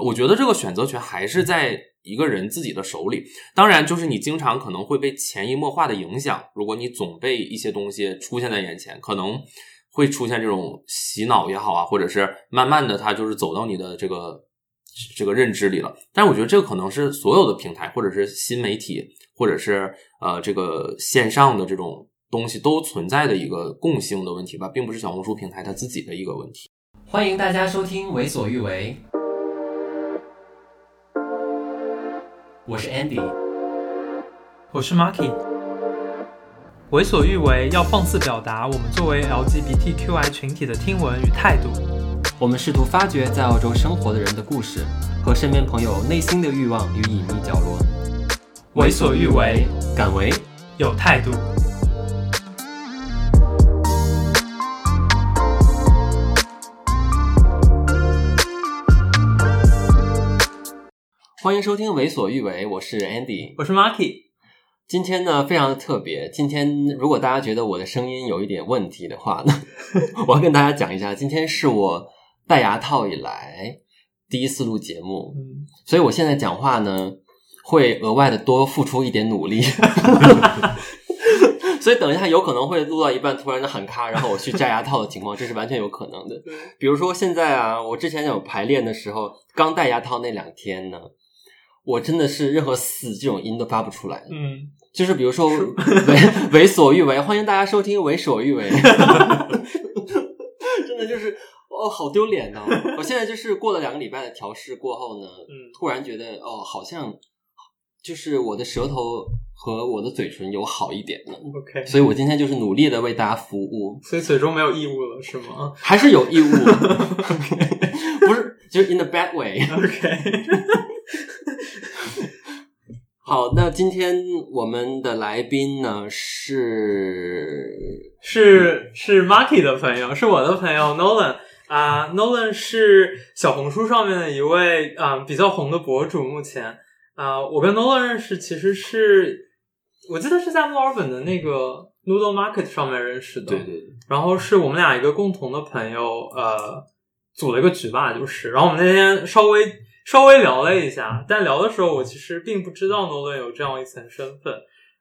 我觉得这个选择权还是在一个人自己的手里。当然，就是你经常可能会被潜移默化的影响。如果你总被一些东西出现在眼前，可能会出现这种洗脑也好啊，或者是慢慢的它就是走到你的这个这个认知里了。但是我觉得这个可能是所有的平台，或者是新媒体，或者是呃这个线上的这种东西都存在的一个共性的问题吧，并不是小红书平台它自己的一个问题。欢迎大家收听《为所欲为》，我是 Andy，我是 Marky。为所欲为要放肆表达我们作为 LGBTQI 群体的听闻与态度。我们试图发掘在澳洲生活的人的故事和身边朋友内心的欲望与隐秘角落。为所欲为，敢为，有态度。欢迎收听《为所欲为》，我是 Andy，我是 Marky。今天呢，非常的特别。今天如果大家觉得我的声音有一点问题的话呢，我要跟大家讲一下，今天是我戴牙套以来第一次录节目，嗯，所以我现在讲话呢，会额外的多付出一点努力。所以等一下有可能会录到一半突然的喊卡，然后我去摘牙套的情况，这是完全有可能的。比如说现在啊，我之前有排练的时候，刚戴牙套那两天呢。我真的是任何死这种音都发不出来，嗯，就是比如说 为为所欲为，欢迎大家收听为所欲为，真的就是哦，好丢脸呢、哦！我现在就是过了两个礼拜的调试过后呢，嗯，突然觉得哦，好像就是我的舌头和我的嘴唇有好一点了，OK，所以我今天就是努力的为大家服务，所以嘴中没有异物了是吗？还是有异物，OK，不是，就是 in the bad way，OK。好，那今天我们的来宾呢是是是 Marky 的朋友，是我的朋友 Nolan 啊、uh,，Nolan 是小红书上面的一位啊、uh, 比较红的博主。目前啊，uh, 我跟 Nolan 认识其实是我记得是在墨尔本的那个 Noodle Market 上面认识的，对对对，然后是我们俩一个共同的朋友呃、uh, 组了一个局吧，就是，然后我们那天稍微。稍微聊了一下，但聊的时候我其实并不知道 Nolan 有这样一层身份，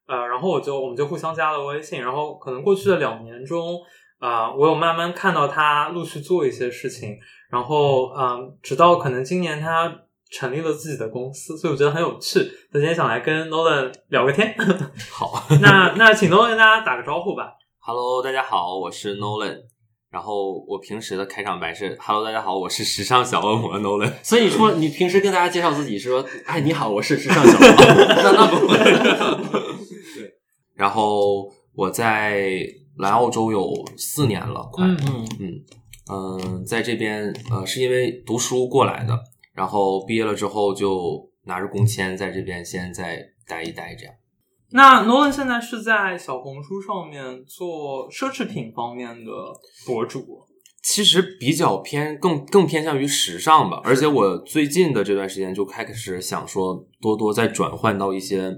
呃，然后我就我们就互相加了微信，然后可能过去的两年中，啊、呃，我有慢慢看到他陆续做一些事情，然后嗯、呃，直到可能今年他成立了自己的公司，所以我觉得很有趣。今天想来跟 Nolan 聊个天，好，那那请 Nolan 跟大家打个招呼吧。Hello，大家好，我是 Nolan。然后我平时的开场白是 “Hello，大家好，我是时尚小恶魔 Nolan”。所以说，你平时跟大家介绍自己是说：“哎，你好，我是时尚小恶魔。” 那那不会。对。然后我在来澳洲有四年了，快。嗯嗯嗯。嗯，在这边呃，是因为读书过来的，然后毕业了之后就拿着工签在这边先再待一待，这样。那 Nolan 现在是在小红书上面做奢侈品方面的博主，其实比较偏更更偏向于时尚吧。而且我最近的这段时间就开始想说，多多再转换到一些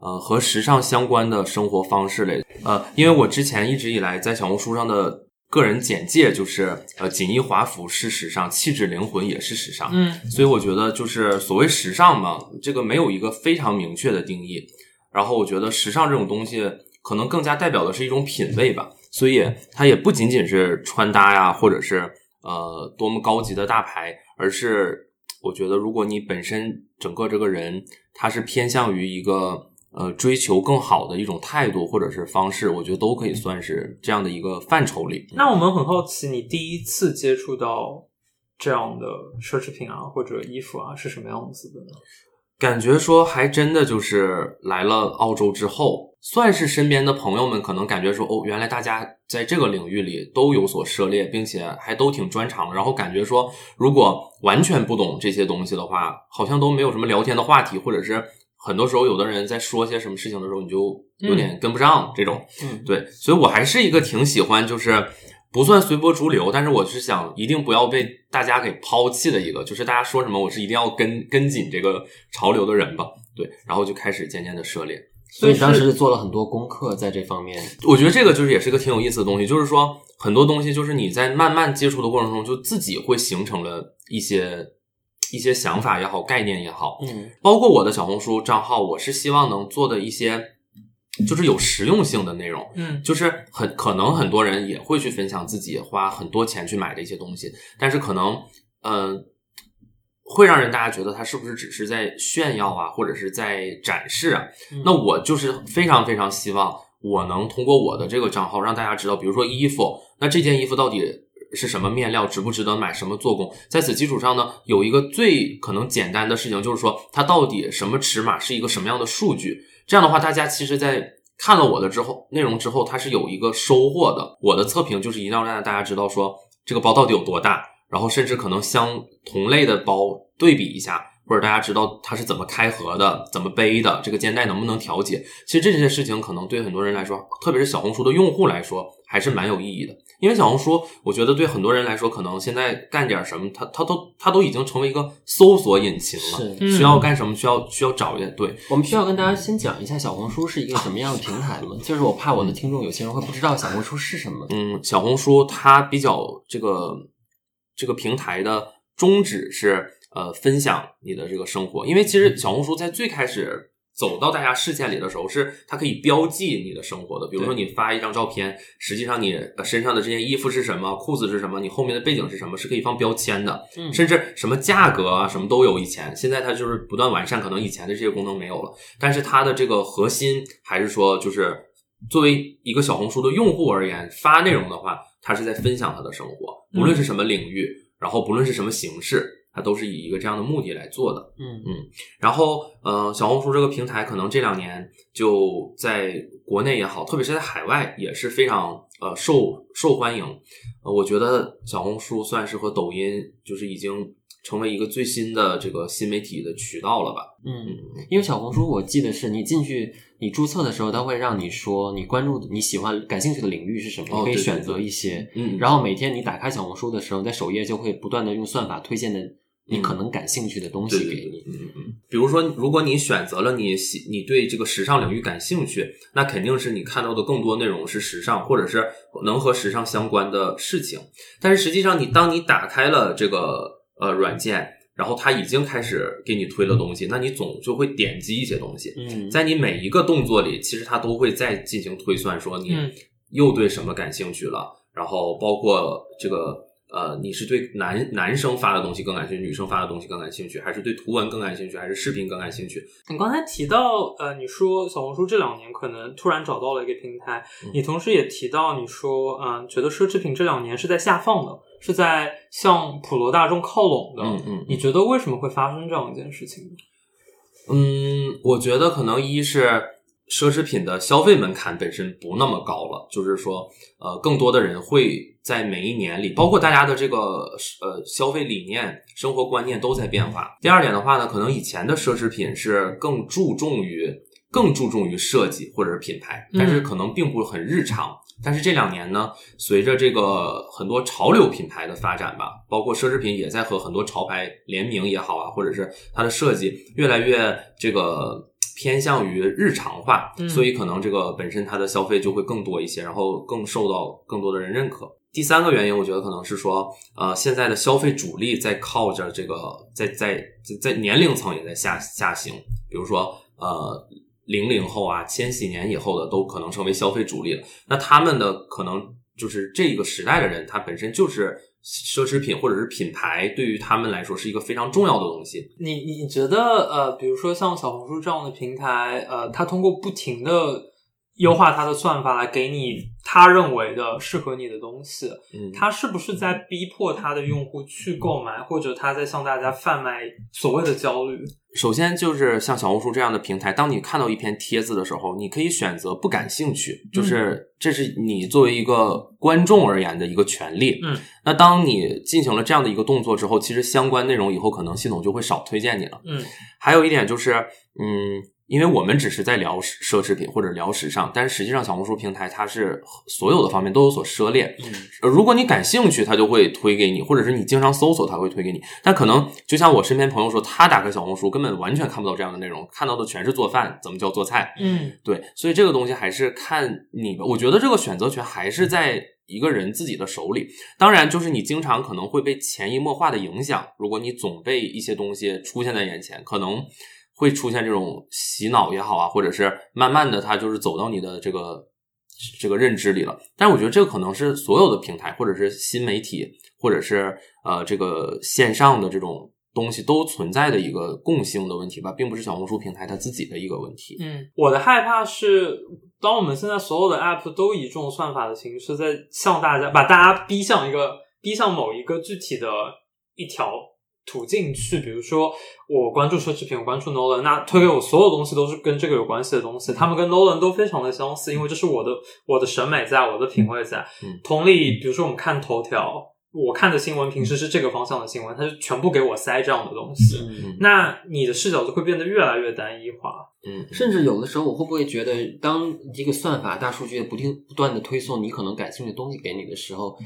呃和时尚相关的生活方式类。呃，因为我之前一直以来在小红书上的个人简介就是呃锦衣华服是时尚，气质灵魂也是时尚。嗯，所以我觉得就是所谓时尚嘛，这个没有一个非常明确的定义。然后我觉得时尚这种东西可能更加代表的是一种品味吧，所以它也不仅仅是穿搭呀，或者是呃多么高级的大牌，而是我觉得如果你本身整个这个人他是偏向于一个呃追求更好的一种态度或者是方式，我觉得都可以算是这样的一个范畴里。那我们很好奇，你第一次接触到这样的奢侈品啊或者衣服啊是什么样子的呢？感觉说还真的就是来了澳洲之后，算是身边的朋友们可能感觉说哦，原来大家在这个领域里都有所涉猎，并且还都挺专长。然后感觉说，如果完全不懂这些东西的话，好像都没有什么聊天的话题，或者是很多时候有的人在说些什么事情的时候，你就有点跟不上这种。嗯，对，所以我还是一个挺喜欢就是。不算随波逐流，但是我是想一定不要被大家给抛弃的一个，就是大家说什么，我是一定要跟跟紧这个潮流的人吧。对，然后就开始渐渐的涉猎，所以当时做了很多功课在这方面。我觉得这个就是也是一个挺有意思的东西，就是说很多东西就是你在慢慢接触的过程中，就自己会形成了一些一些想法也好，概念也好，嗯，包括我的小红书账号，我是希望能做的一些就是有实用性的内容，嗯就是很可能很多人也会去分享自己花很多钱去买的一些东西，但是可能嗯、呃会让人大家觉得他是不是只是在炫耀啊，或者是在展示啊？嗯那我就是非常非常希望我能通过我的这个账号让大家知道，比如说衣服，那这件衣服到底是什么面料，值不值得买，什么做工？在此基础上呢，有一个最可能简单的事情，就是说它到底什么尺码是一个什么样的数据。这样的话，大家其实，在看了我的之后内容之后，它是有一个收获的。我的测评就是一定要让大家知道说这个包到底有多大，然后甚至可能相同类的包对比一下，或者大家知道它是怎么开合的、怎么背的，这个肩带能不能调节。其实这些事情可能对很多人来说，特别是小红书的用户来说，还是蛮有意义的。因为小红书，我觉得对很多人来说，可能现在干点什么，它它都它都已经成为一个搜索引擎了。是需要干什么，需要需要找一点。对，我们需要跟大家先讲一下小红书是一个什么样的平台吗？就是我怕我的听众有些人会不知道小红书是什么。嗯，小红书它比较这个这个平台的宗旨是呃分享你的这个生活，因为其实小红书在最开始走到大家视线里的时候，是它可以标记你的生活的。比如说你发一张照片，实际上你身上的这件衣服是什么，裤子是什么，你后面的背景是什么，是可以放标签的。嗯甚至什么价格啊，什么都有。以前现在它就是不断完善，可能以前的这些功能没有了，但是它的这个核心还是说，就是作为一个小红书的用户而言，发内容的话，他是在分享他的生活，无论是什么领域，然后不论是什么形式，它都是以一个这样的目的来做的。嗯嗯然后，呃，小红书这个平台可能这两年就在国内也好，特别是在海外也是非常呃受受欢迎。呃，我觉得小红书算是和抖音就是已经成为一个最新的这个新媒体的渠道了吧？嗯，因为小红书我记得是你进去你注册的时候，它会让你说你关注你喜欢感兴趣的领域是什么，你可以选择一些。嗯，然后每天你打开小红书的时候，在首页就会不断的用算法推荐的你可能感兴趣的东西给你。嗯嗯，比如说，如果你选择了你喜，你对这个时尚领域感兴趣，那肯定是你看到的更多内容是时尚，或者是能和时尚相关的事情。但是实际上，你当你打开了这个呃软件，然后它已经开始给你推了东西，那你总就会点击一些东西。嗯，在你每一个动作里，其实它都会再进行推算，说你嗯又对什么感兴趣了，然后包括这个呃，你是对男男生发的东西更感兴趣，女生发的东西更感兴趣，还是对图文更感兴趣，还是视频更感兴趣？你刚才提到，呃，你说小红书这两年可能突然找到了一个平台，嗯你同时也提到，你说，嗯、觉得奢侈品这两年是在下放的，是在向普罗大众靠拢的。嗯嗯你觉得为什么会发生这样一件事情呢？嗯，我觉得可能一是奢侈品的消费门槛本身不那么高了，就是说，呃，更多的人会在每一年里，包括大家的这个呃消费理念、生活观念都在变化。第二点的话呢，可能以前的奢侈品是更注重于更注重于设计或者是品牌，但是可能并不很日常。但是这两年呢，随着这个很多潮流品牌的发展吧，包括奢侈品也在和很多潮牌联名也好啊，或者是它的设计越来越这个偏向于日常化，嗯所以可能这个本身它的消费就会更多一些，然后更受到更多的人认可。第三个原因，我觉得可能是说，呃，现在的消费主力在靠着这个在在在在年龄层也在下下行，比如说呃。零零后啊，千禧年以后的都可能成为消费主力了。那他们的可能就是这个时代的人，他本身就是奢侈品或者是品牌，对于他们来说是一个非常重要的东西。你你觉得，呃，比如说像小红书这样的平台，呃，它通过不停的优化它的算法来给你他认为的适合你的东西，嗯，他是不是在逼迫他的用户去购买，或者他在向大家贩卖所谓的焦虑？首先就是像小红书这样的平台，当你看到一篇帖子的时候，你可以选择不感兴趣，就是这是你作为一个观众而言的一个权利。嗯，那当你进行了这样的一个动作之后，其实相关内容以后可能系统就会少推荐你了。嗯，还有一点就是，嗯，因为我们只是在聊奢侈品或者聊时尚，但是实际上小红书平台它是所有的方面都有所涉猎。嗯，呃如果你感兴趣，它就会推给你，或者是你经常搜索，它会推给你。但可能就像我身边朋友说，他打开小红书根本完全看不到这样的内容，看到的全是做饭，怎么叫做菜。嗯对，所以这个东西还是看你吧。我觉得这个选择权还是在一个人自己的手里。当然，就是你经常可能会被潜移默化的影响。如果你总被一些东西出现在眼前，可能会出现这种洗脑也好啊，或者是慢慢的它就是走到你的这个这个认知里了。但是我觉得这个可能是所有的平台，或者是新媒体，或者是呃这个线上的这种。东西都存在的一个共性的问题吧，并不是小红书平台它自己的一个问题。嗯，我的害怕是，当我们现在所有的 app 都以这种算法的形式在向大家把大家逼向一个逼向某一个具体的一条途径去，比如说我关注奢侈品，我关注 Nolan，那推给我所有东西都是跟这个有关系的东西，他们跟 Nolan 都非常的相似，因为这是我的我的审美在，我的品味在。嗯，同理，比如说我们看头条。我看的新闻平时是这个方向的新闻，它就全部给我塞这样的东西，嗯，那你的视角就会变得越来越单一化。嗯，甚至有的时候，我会不会觉得，当一个算法大数据不停不断的推送你可能感兴趣的东西给你的时候，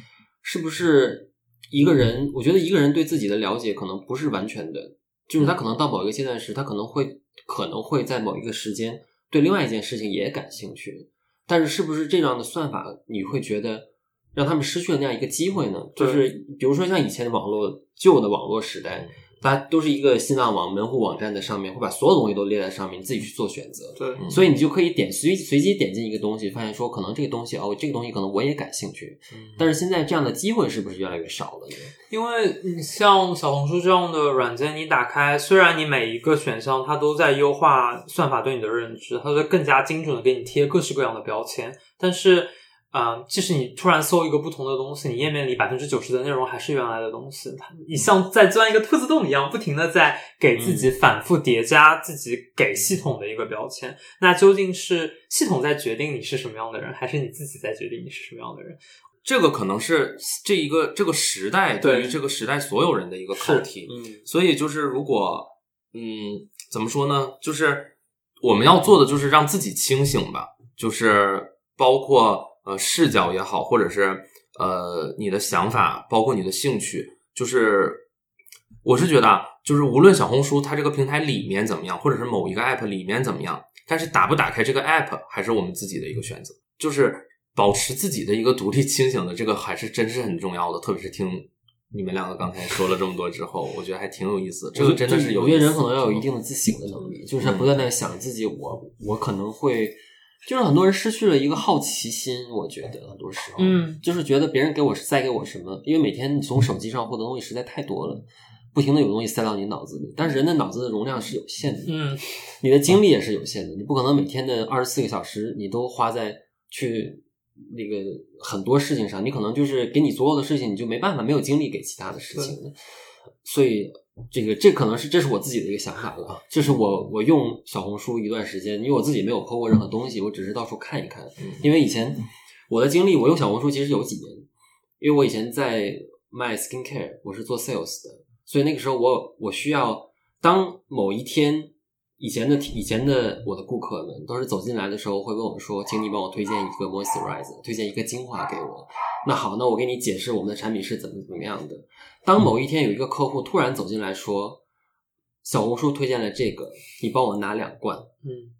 是不是一个人？我觉得一个人对自己的了解可能不是完全的，就是他可能到某一个阶段时，他可能会可能会在某一个时间对另外一件事情也感兴趣，但是是不是这样的算法你会觉得？让他们失去了那样一个机会呢？就是比如说像以前的网络旧的网络时代，大家都是一个新浪网门户网站的上面，会把所有东西都列在上面，你自己去做选择。对，所以你就可以点随随机点进一个东西，发现说可能这个东西哦，这个东西可能我也感兴趣。但是现在这样的机会是不是越来越少了呢？因为你像小红书这样的软件，你打开，虽然你每一个选项它都在优化算法对你的认知，它会更加精准的给你贴各式各样的标签，但是。啊、呃，即使你突然搜一个不同的东西，你页面里百分之九十的内容还是原来的东西。它你像在钻一个兔子洞一样，不停的在给自己反复叠加自己给系统的一个标签。嗯、那究竟是系统在决定你是什么样的人，还是你自己在决定你是什么样的人？这个可能是这一个这个时代对于这个时代所有人的一个课题。嗯，所以就是如果嗯怎么说呢？就是我们要做的就是让自己清醒吧，就是包括。呃，视角也好，或者是呃，你的想法，包括你的兴趣，就是我是觉得啊，就是无论小红书它这个平台里面怎么样，或者是某一个 app 里面怎么样，但是打不打开这个 app 还是我们自己的一个选择，就是保持自己的一个独立清醒的这个还是真是很重要的。特别是听你们两个刚才说了这么多之后，我觉得还挺有意思。这个真的是有，有些人可能要有一定的自省的能力，就是不断在想自己我，我我可能会。就是很多人失去了一个好奇心，我觉得很多时候，嗯，就是觉得别人给我塞给我什么，因为每天你从手机上获得东西实在太多了，不停的有东西塞到你脑子里，但是人的脑子的容量是有限的，嗯，你的精力也是有限的，你不可能每天的二十四个小时你都花在去那个很多事情上，你可能就是给你所有的事情，你就没办法没有精力给其他的事情，所以。这个这可能是这是我自己的一个想法了，就是我我用小红书一段时间，因为我自己没有 po 过任何东西，我只是到处看一看。因为以前我的经历，我用小红书其实有几年，因为我以前在卖 skincare，我是做 sales 的，所以那个时候我我需要当某一天。以前的以前的我的顾客们都是走进来的时候会问我说：“请你帮我推荐一个 moisturizer，推荐一个精华给我。”那好，那我给你解释我们的产品是怎么怎么样的。当某一天有一个客户突然走进来说：“小红书推荐了这个，你帮我拿两罐。”嗯，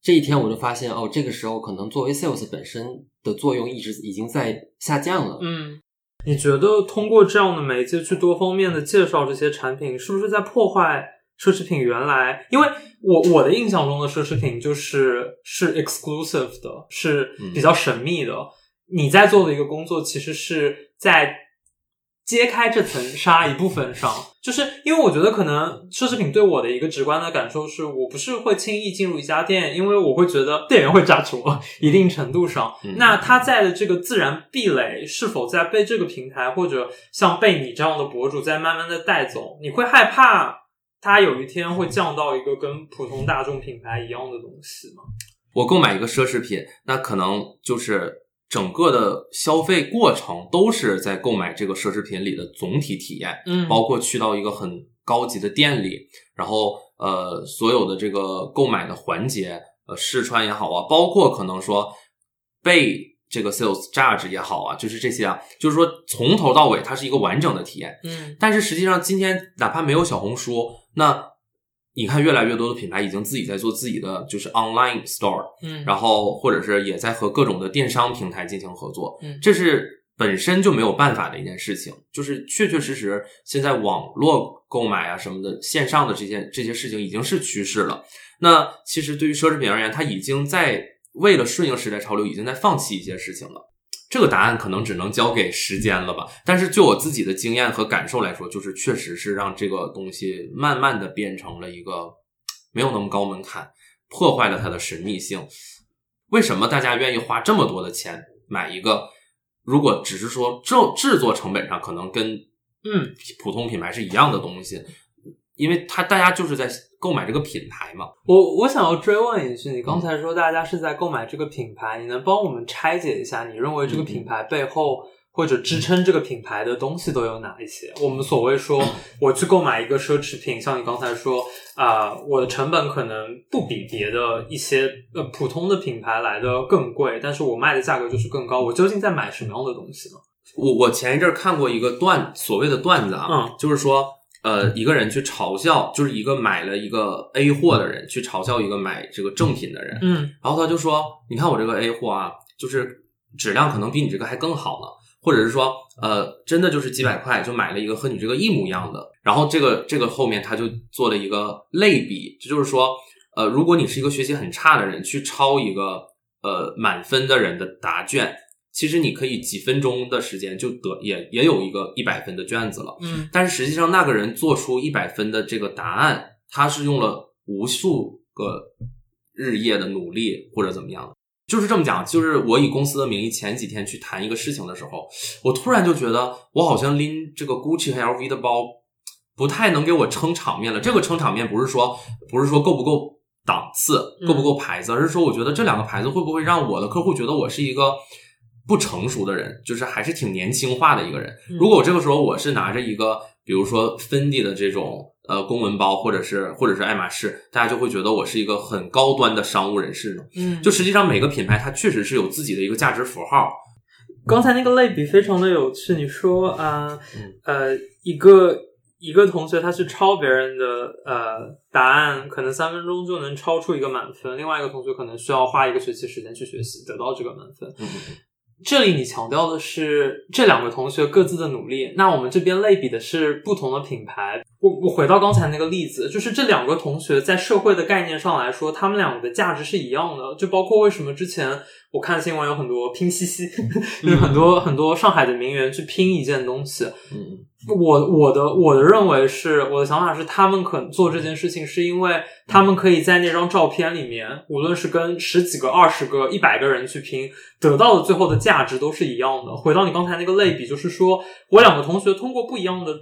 这一天我就发现哦，这个时候可能作为 sales 本身的作用一直已经在下降了。嗯，你觉得通过这样的媒介去多方面的介绍这些产品，是不是在破坏？奢侈品原来，因为我我的印象中的奢侈品就是是 exclusive 的，是比较神秘的。嗯、你在做的一个工作，其实是在揭开这层纱一部分上，就是因为我觉得可能奢侈品对我的一个直观的感受是，我不是会轻易进入一家店，因为我会觉得店员会炸我，一定程度上。嗯、那他在的这个自然壁垒是否在被这个平台或者像被你这样的博主在慢慢的带走？你会害怕？它有一天会降到一个跟普通大众品牌一样的东西吗？我购买一个奢侈品，那可能就是整个的消费过程都是在购买这个奢侈品里的总体体验，嗯，包括去到一个很高级的店里，然后呃，所有的这个购买的环节，呃，试穿也好啊，包括可能说被。这个 sales judge 也好啊，就是这些啊，就是说从头到尾它是一个完整的体验。嗯，但是实际上今天哪怕没有小红书，那你看越来越多的品牌已经自己在做自己的就是 online store，嗯，然后或者是也在和各种的电商平台进行合作。嗯，这是本身就没有办法的一件事情，就是确确实实现在网络购买啊什么的线上的这些这些事情已经是趋势了。那其实对于奢侈品而言，它已经在为了顺应时代潮流，已经在放弃一些事情了。这个答案可能只能交给时间了吧。但是就我自己的经验和感受来说，就是确实是让这个东西慢慢的变成了一个没有那么高门槛，破坏了它的神秘性。为什么大家愿意花这么多的钱买一个？如果只是说制制作成本上可能跟嗯普通品牌是一样的东西，因为它大家就是在。购买这个品牌嘛？我我想要追问一句，你刚才说大家是在购买这个品牌，嗯、你能帮我们拆解一下？你认为这个品牌背后或者支撑这个品牌的东西都有哪一些？我们所谓说，我去购买一个奢侈品，像你刚才说啊、呃，我的成本可能不比别的一些呃普通的品牌来的更贵，但是我卖的价格就是更高。我究竟在买什么样的东西呢？我我前一阵看过一个段所谓的段子啊，嗯，就是说。呃，一个人去嘲笑，就是一个买了一个 A 货的人去嘲笑一个买这个正品的人，嗯，然后他就说：“你看我这个 A 货啊，就是质量可能比你这个还更好呢，或者是说，呃，真的就是几百块就买了一个和你这个一模一样的。”然后这个这个后面他就做了一个类比，这就是说，呃，如果你是一个学习很差的人，去抄一个呃满分的人的答卷。其实你可以几分钟的时间就得也也有一个一百分的卷子了，嗯，但是实际上那个人做出一百分的这个答案，他是用了无数个日夜的努力或者怎么样的，就是这么讲。就是我以公司的名义前几天去谈一个事情的时候，我突然就觉得我好像拎这个 Gucci 和 LV 的包不太能给我撑场面了。这个撑场面不是说不是说够不够档次，够不够牌子，而是说我觉得这两个牌子会不会让我的客户觉得我是一个。不成熟的人，就是还是挺年轻化的一个人。如果我这个时候我是拿着一个，比如说芬迪的这种呃公文包，或者是或者是爱马仕，大家就会觉得我是一个很高端的商务人士呢。嗯，就实际上每个品牌它确实是有自己的一个价值符号。刚才那个类比非常的有趣，你说啊呃，呃一个一个同学他去抄别人的呃答案，可能三分钟就能抄出一个满分，另外一个同学可能需要花一个学期时间去学习得到这个满分。嗯。这里你强调的是这两个同学各自的努力，那我们这边类比的是不同的品牌。我我回到刚才那个例子，就是这两个同学在社会的概念上来说，他们两个的价值是一样的。就包括为什么之前我看新闻有很多拼夕夕，就是很多很多上海的名媛去拼一件东西。嗯。我我的我的认为是，我的想法是，他们可能做这件事情，是因为他们可以在那张照片里面，无论是跟十几个、二十个、一百个人去拼，得到的最后的价值都是一样的。回到你刚才那个类比，就是说我两个同学通过不一样的、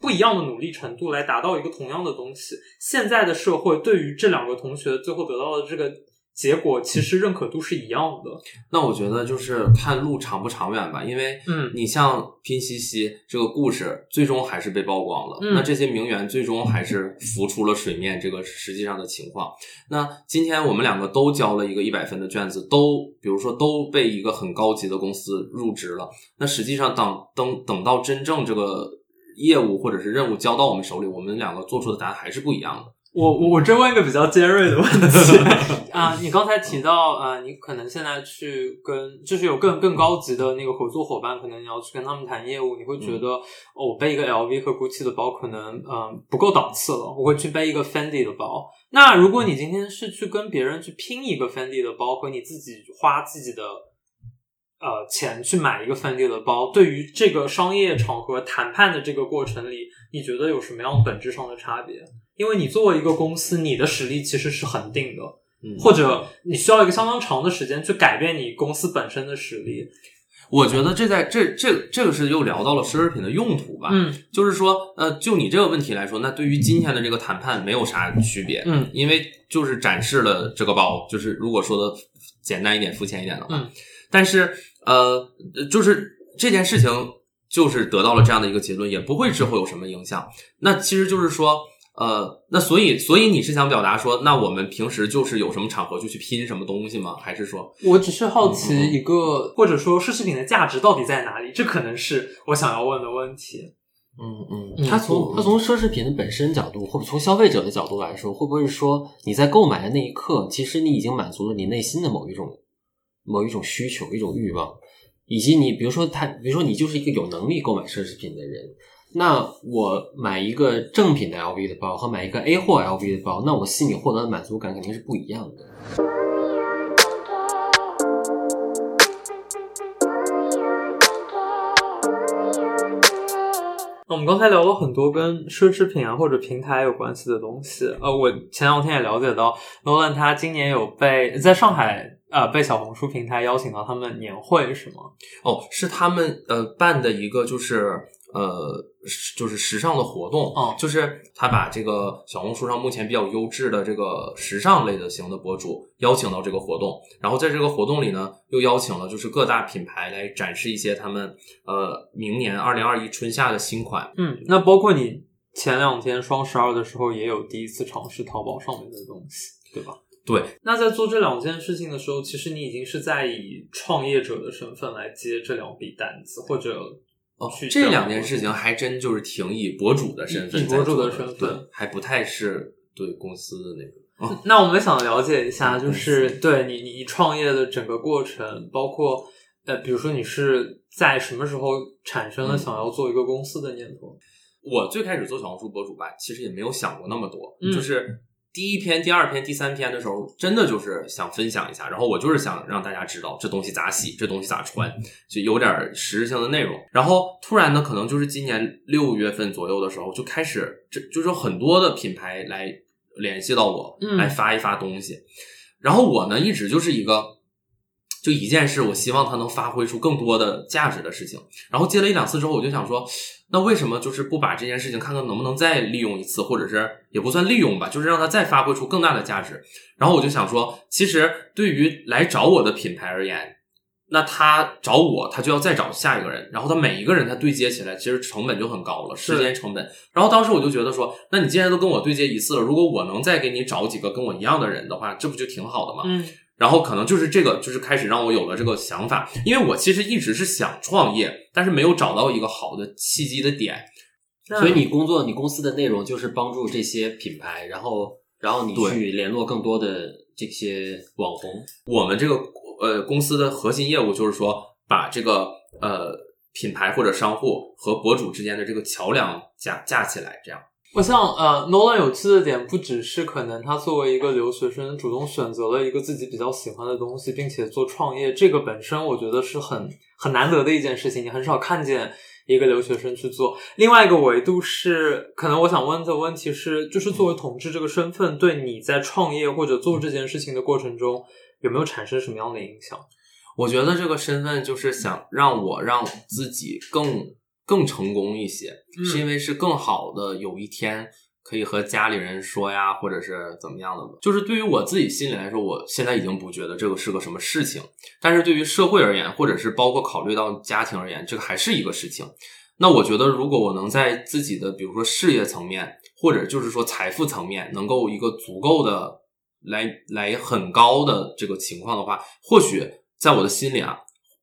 不一样的努力程度来达到一个同样的东西。现在的社会对于这两个同学最后得到的这个。结果其实认可度是一样的。那我觉得就是看路长不长远吧，因为嗯，你像拼夕夕这个故事，最终还是被曝光了。嗯，那这些名媛最终还是浮出了水面，这个实际上的情况。那今天我们两个都交了一个一百分的卷子，都比如说都被一个很高级的公司入职了。那实际上等等等到真正这个业务或者是任务交到我们手里，我们两个做出的答案还是不一样的。我我我这问一个比较尖锐的问题 啊，你刚才提到啊，你可能现在去跟就是有更更高级的那个合作伙伴，可能你要去跟他们谈业务，你会觉得、嗯、哦，我背一个 LV 和 Gucci 的包可能嗯、呃、不够档次了，我会去背一个 Fendi 的包。那如果你今天是去跟别人去拼一个 Fendi 的包，和你自己花自己的呃钱去买一个 Fendi 的包，对于这个商业场合谈判的这个过程里，你觉得有什么样本质上的差别？因为你作为一个公司，你的实力其实是恒定的，嗯，或者你需要一个相当长的时间去改变你公司本身的实力。我觉得这在这这这个是又聊到了奢侈品的用途吧，嗯，就是说，呃，就你这个问题来说，那对于今天的这个谈判没有啥区别，嗯，因为就是展示了这个包，就是如果说的简单一点、肤浅一点的话，嗯，但是呃，就是这件事情就是得到了这样的一个结论，也不会之后有什么影响。那其实就是说。呃，那所以，所以你是想表达说，那我们平时就是有什么场合就去拼什么东西吗？还是说，我只是好奇一个，嗯、或者说奢侈品的价值到底在哪里？这可能是我想要问的问题。嗯嗯，他从他从奢侈品的本身角度，或者从消费者的角度来说，会不会说你在购买的那一刻，其实你已经满足了你内心的某一种某一种需求、一种欲望？以及你比如说他，比如说你就是一个有能力购买奢侈品的人，那我买一个正品的 LV 的包和买一个 A 货 LV 的包，那我心里获得的满足感肯定是不一样的。我们刚才聊了很多跟奢侈品啊或者平台有关系的东西。呃，我前两天也了解到，Nolan 他今年有被在上海呃被小红书平台邀请到他们年会是吗？哦，是他们呃办的一个就是。呃，就是时尚的活动，哦，就是他把这个小红书上目前比较优质的这个时尚类的型的博主邀请到这个活动，然后在这个活动里呢，又邀请了就是各大品牌来展示一些他们呃明年二零二一春夏的新款。嗯，那包括你前两天双十二的时候也有第一次尝试淘宝上面的东西，对吧？对。那在做这两件事情的时候，其实你已经是在以创业者的身份来接这两笔单子，或者。哦，这两件事情还真就是挺以博主的身份，以博主的身份，还不太是对公司的那个。哦，那我们想了解一下，就是对你你创业的整个过程，包括呃，比如说你是在什么时候产生了想要做一个公司的念头？我最开始做小红书博主吧，其实也没有想过那么多，嗯，就是。第一篇、第二篇、第三篇的时候，真的就是想分享一下，然后我就是想让大家知道这东西咋洗，这东西咋穿，就有点实质性的内容。然后突然呢，可能就是今年六月份左右的时候，就开始这就是很多的品牌来联系到我，来发一发东西。然后我呢，一直就是一个。就一件事，我希望它能发挥出更多的价值的事情。然后接了一两次之后，我就想说，那为什么就是不把这件事情看看能不能再利用一次，或者是也不算利用吧，就是让它再发挥出更大的价值。然后我就想说，其实对于来找我的品牌而言，那他找我，他就要再找下一个人，然后他每一个人他对接起来，其实成本就很高了，时间成本。然后当时我就觉得说，那你既然都跟我对接一次了，如果我能再给你找几个跟我一样的人的话，这不就挺好的吗？嗯。然后可能就是这个，就是开始让我有了这个想法，因为我其实一直是想创业，但是没有找到一个好的契机的点。所以你工作，你公司的内容就是帮助这些品牌，然后，然后你去联络更多的这些网红。我们这个呃公司的核心业务就是说，把这个呃品牌或者商户和博主之间的这个桥梁架架起来，这样。我想，呃，Nolan 有趣的点不只是可能他作为一个留学生主动选择了一个自己比较喜欢的东西，并且做创业，这个本身我觉得是很很难得的一件事情，你很少看见一个留学生去做。另外一个维度是，可能我想问的问题是，就是作为同志这个身份，对你在创业或者做这件事情的过程中，有没有产生什么样的影响？我觉得这个身份就是想让我让自己更。更成功一些，是因为是更好的有一天可以和家里人说呀，或者是怎么样的。就是对于我自己心里来说，我现在已经不觉得这个是个什么事情，但是对于社会而言，或者是包括考虑到家庭而言，这个还是一个事情。那我觉得，如果我能在自己的比如说事业层面，或者就是说财富层面，能够一个足够的来来很高的这个情况的话，或许在我的心里啊。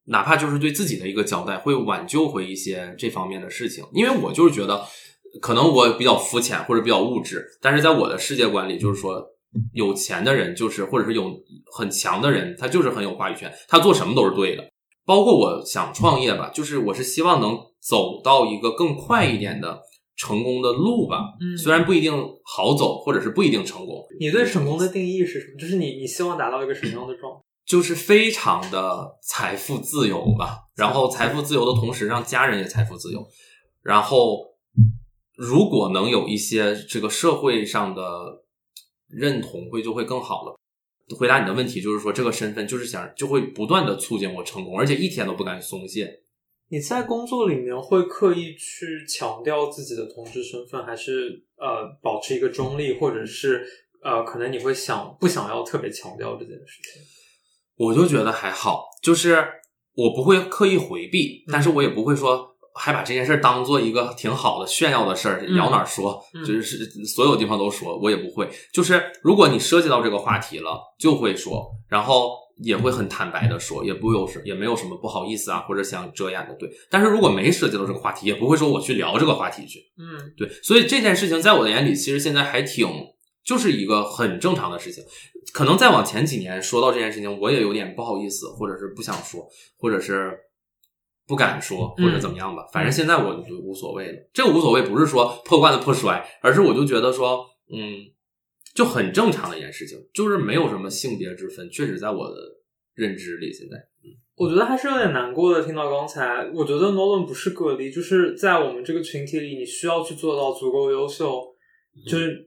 哪怕就是对自己的一个交代，会挽救回一些这方面的事情。因为我就是觉得，可能我比较肤浅或者比较物质，但是在我的世界观里，就是说，有钱的人就是，或者是有很强的人，他就是很有话语权，他做什么都是对的。包括我想创业吧，就是我是希望能走到一个更快一点的成功的路吧。嗯，虽然不一定好走，或者是不一定成功。你对成功的定义是什么？就是你你希望达到一个什么样的状态？就是非常的财富自由吧，然后财富自由的同时让家人也财富自由，然后如果能有一些这个社会上的认同，会就会更好了。回答你的问题就是说，这个身份就是想就会不断的促进我成功，而且一天都不敢松懈。你在工作里面会刻意去强调自己的同志身份，还是呃保持一个中立，或者是呃可能你会想不想要特别强调这件事情？我就觉得还好，就是我不会刻意回避，但是我也不会说还把这件事当做一个挺好的炫耀的事儿，咬哪儿说，就是所有地方都说，我也不会。就是如果你涉及到这个话题了，就会说，然后也会很坦白的说，也不有什也没有什么不好意思啊，或者想遮掩的，对。但是如果没涉及到这个话题，也不会说我去聊这个话题去，嗯，对。所以这件事情在我的眼里，其实现在还挺就是一个很正常的事情。可能再往前几年说到这件事情，我也有点不好意思，或者是不想说，或者是不敢说或者怎么样吧。反正现在我就无所谓了。这个无所谓不是说破罐子破摔，而是我就觉得说，嗯，就很正常的一件事情，就是没有什么性别之分。确实，在我的认知里，现在，嗯，我觉得还是有点难过的。听到刚才，我觉得 Nolan 不是个例，就是在我们这个群体里，你需要去做到足够优秀，就是。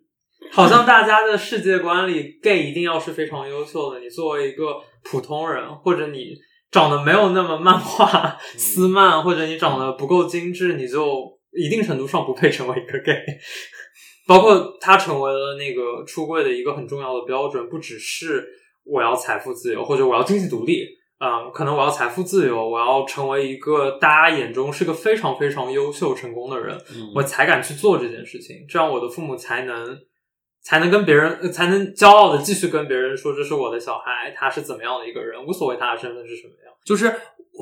好像大家的世界观里，gay 一定要是非常优秀的。你作为一个普通人，或者你长得没有那么漫画斯漫，或者你长得不够精致，你就一定程度上不配成为一个 gay。包括他成为了那个出柜的一个很重要的标准，不只是我要财富自由，或者我要经济独立，嗯，可能我要财富自由，我要成为一个大家眼中是个非常非常优秀成功的人，我才敢去做这件事情，这样我的父母才能。才能跟别人，才能骄傲的继续跟别人说，这是我的小孩，他是怎么样的一个人，无所谓他的身份是什么样。就是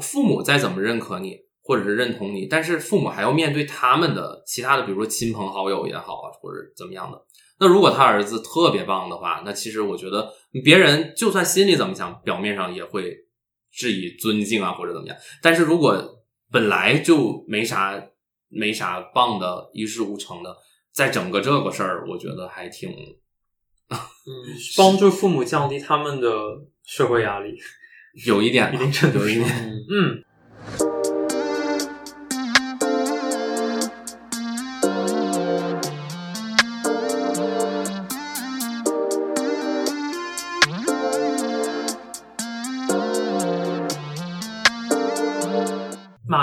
父母再怎么认可你，或者是认同你，但是父母还要面对他们的其他的，比如说亲朋好友也好啊，或者怎么样的。那如果他儿子特别棒的话，那其实我觉得别人就算心里怎么想，表面上也会质疑尊敬啊，或者怎么样。但是如果本来就没啥没啥棒的，一事无成的。在整个这个事儿，我觉得还挺，嗯，帮助父母降低他们的社会压力，有一点，一定程度上，嗯。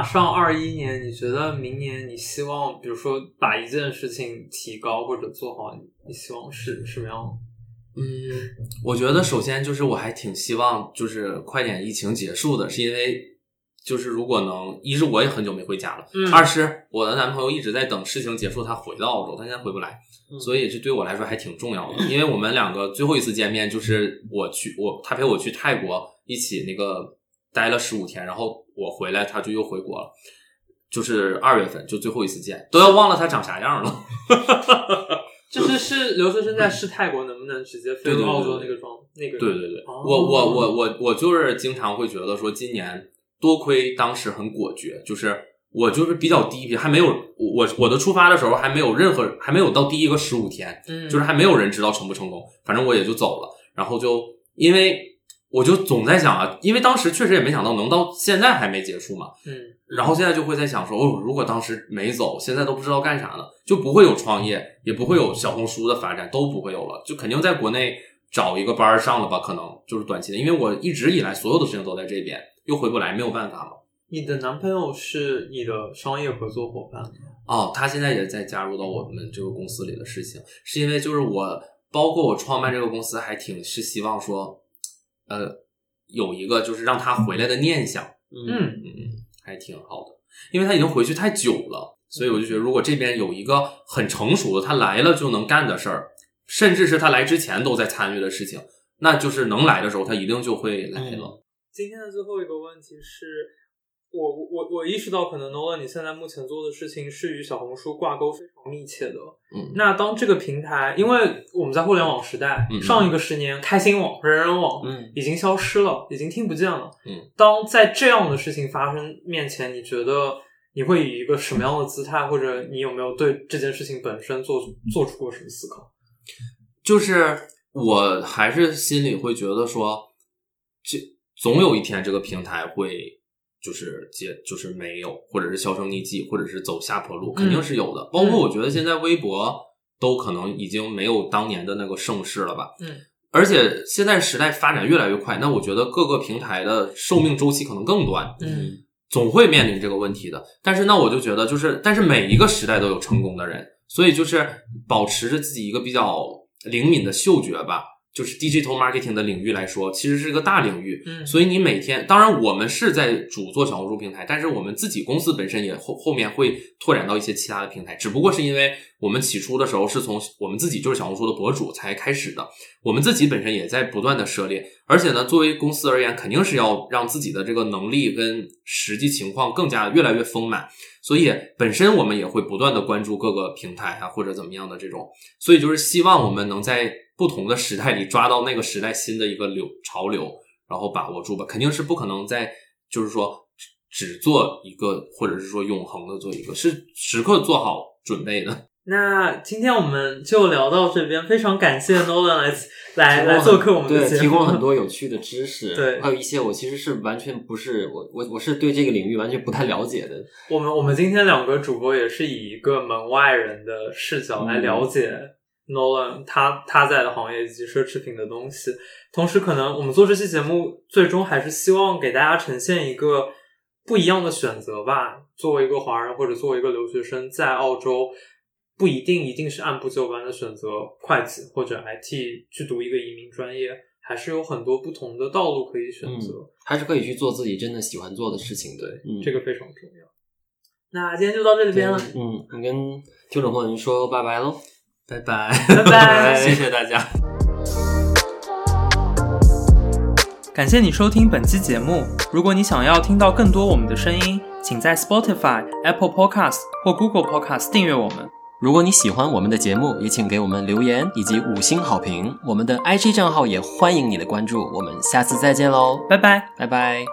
上二一年，你觉得明年你希望，比如说把一件事情提高或者做好，你希望是什么样？嗯，我觉得首先就是我还挺希望就是快点疫情结束的，是因为就是如果能，一是我也很久没回家了，嗯，二是我的男朋友一直在等事情结束，他回到澳洲，他现在回不来，嗯，所以这对我来说还挺重要的，因为我们两个最后一次见面就是我去我他陪我去泰国一起那个。待了十五天，然后我回来，他就又回国了。就是二月份，就最后一次见，都要忘了他长啥样了。就是是留学生在试泰国能不能直接飞到澳洲那个状那个。对对对，哦、我我我我我就是经常会觉得说，今年多亏当时很果决，就是我就是比较低级，还没有我我的出发的时候还没有任何还没有到第一个十五天，嗯，就是还没有人知道成不成功，反正我也就走了，然后就因为。我就总在想啊，因为当时确实也没想到能到现在还没结束嘛。嗯，然后现在就会在想说，哦，如果当时没走，现在都不知道干啥呢，就不会有创业，也不会有小红书的发展，都不会有了，就肯定在国内找一个班上了吧，可能就是短期的，因为我一直以来所有的事情都在这边，又回不来，没有办法嘛。你的男朋友是你的商业合作伙伴吗？哦，他现在也在加入到我们这个公司里的事情，是因为就是我，包括我创办这个公司，还挺是希望说。呃，有一个就是让他回来的念想，嗯嗯，还挺好的，因为他已经回去太久了，所以我就觉得，如果这边有一个很成熟的，他来了就能干的事儿，甚至是他来之前都在参与的事情，那就是能来的时候，他一定就会来了。今天的最后一个问题是。我我我意识到，可能 Nolan 你现在目前做的事情是与小红书挂钩非常密切的。嗯，那当这个平台，因为我们在互联网时代，嗯、上一个十年，开心网、人人网，嗯，已经消失了，已经听不见了。嗯，当在这样的事情发生面前，你觉得你会以一个什么样的姿态，或者你有没有对这件事情本身做做出过什么思考？就是我还是心里会觉得说，这总有一天这个平台会。就是接就是没有，或者是销声匿迹，或者是走下坡路，肯定是有的。嗯、包括我觉得现在微博都可能已经没有当年的那个盛世了吧。嗯，而且现在时代发展越来越快，那我觉得各个平台的寿命周期可能更短。嗯，总会面临这个问题的。但是那我就觉得，就是但是每一个时代都有成功的人，所以就是保持着自己一个比较灵敏的嗅觉吧。就是 digital marketing 的领域来说，其实是一个大领域。嗯，所以你每天，当然我们是在主做小红书平台，但是我们自己公司本身也后后面会拓展到一些其他的平台。只不过是因为我们起初的时候是从我们自己就是小红书的博主才开始的，我们自己本身也在不断的涉猎。而且呢，作为公司而言，肯定是要让自己的这个能力跟实际情况更加越来越丰满。所以本身我们也会不断的关注各个平台啊，或者怎么样的这种。所以就是希望我们能在。不同的时代里抓到那个时代新的一个流潮流，然后把握住吧。肯定是不可能在，就是说只做一个，或者是说永恒的做一个，是时刻做好准备的。那今天我们就聊到这边，非常感谢 Nolan 来 来来做客我们的节目，对，提供很多有趣的知识，对，还有一些我其实是完全不是我我我是对这个领域完全不太了解的。我们我们今天两个主播也是以一个门外人的视角来了解 Nolan 他他在的行业以及奢侈品的东西，同时可能我们做这期节目最终还是希望给大家呈现一个不一样的选择吧。作为一个华人或者作为一个留学生在澳洲。不一定一定是按部就班的选择会计或者 IT 去读一个移民专业，还是有很多不同的道路可以选择，嗯、还是可以去做自己真的喜欢做的事情。对，嗯，这个非常重要。那今天就到这里边了。嗯，你跟听众朋友们说拜拜喽，拜拜，拜拜，谢谢大家。感谢你收听本期节目。如果你想要听到更多我们的声音，请在 Spotify、Apple Podcast 或 Google Podcast 订阅我们。如果你喜欢我们的节目，也请给我们留言以及五星好评。我们的 IG 账号也欢迎你的关注。我们下次再见喽，拜拜，拜拜。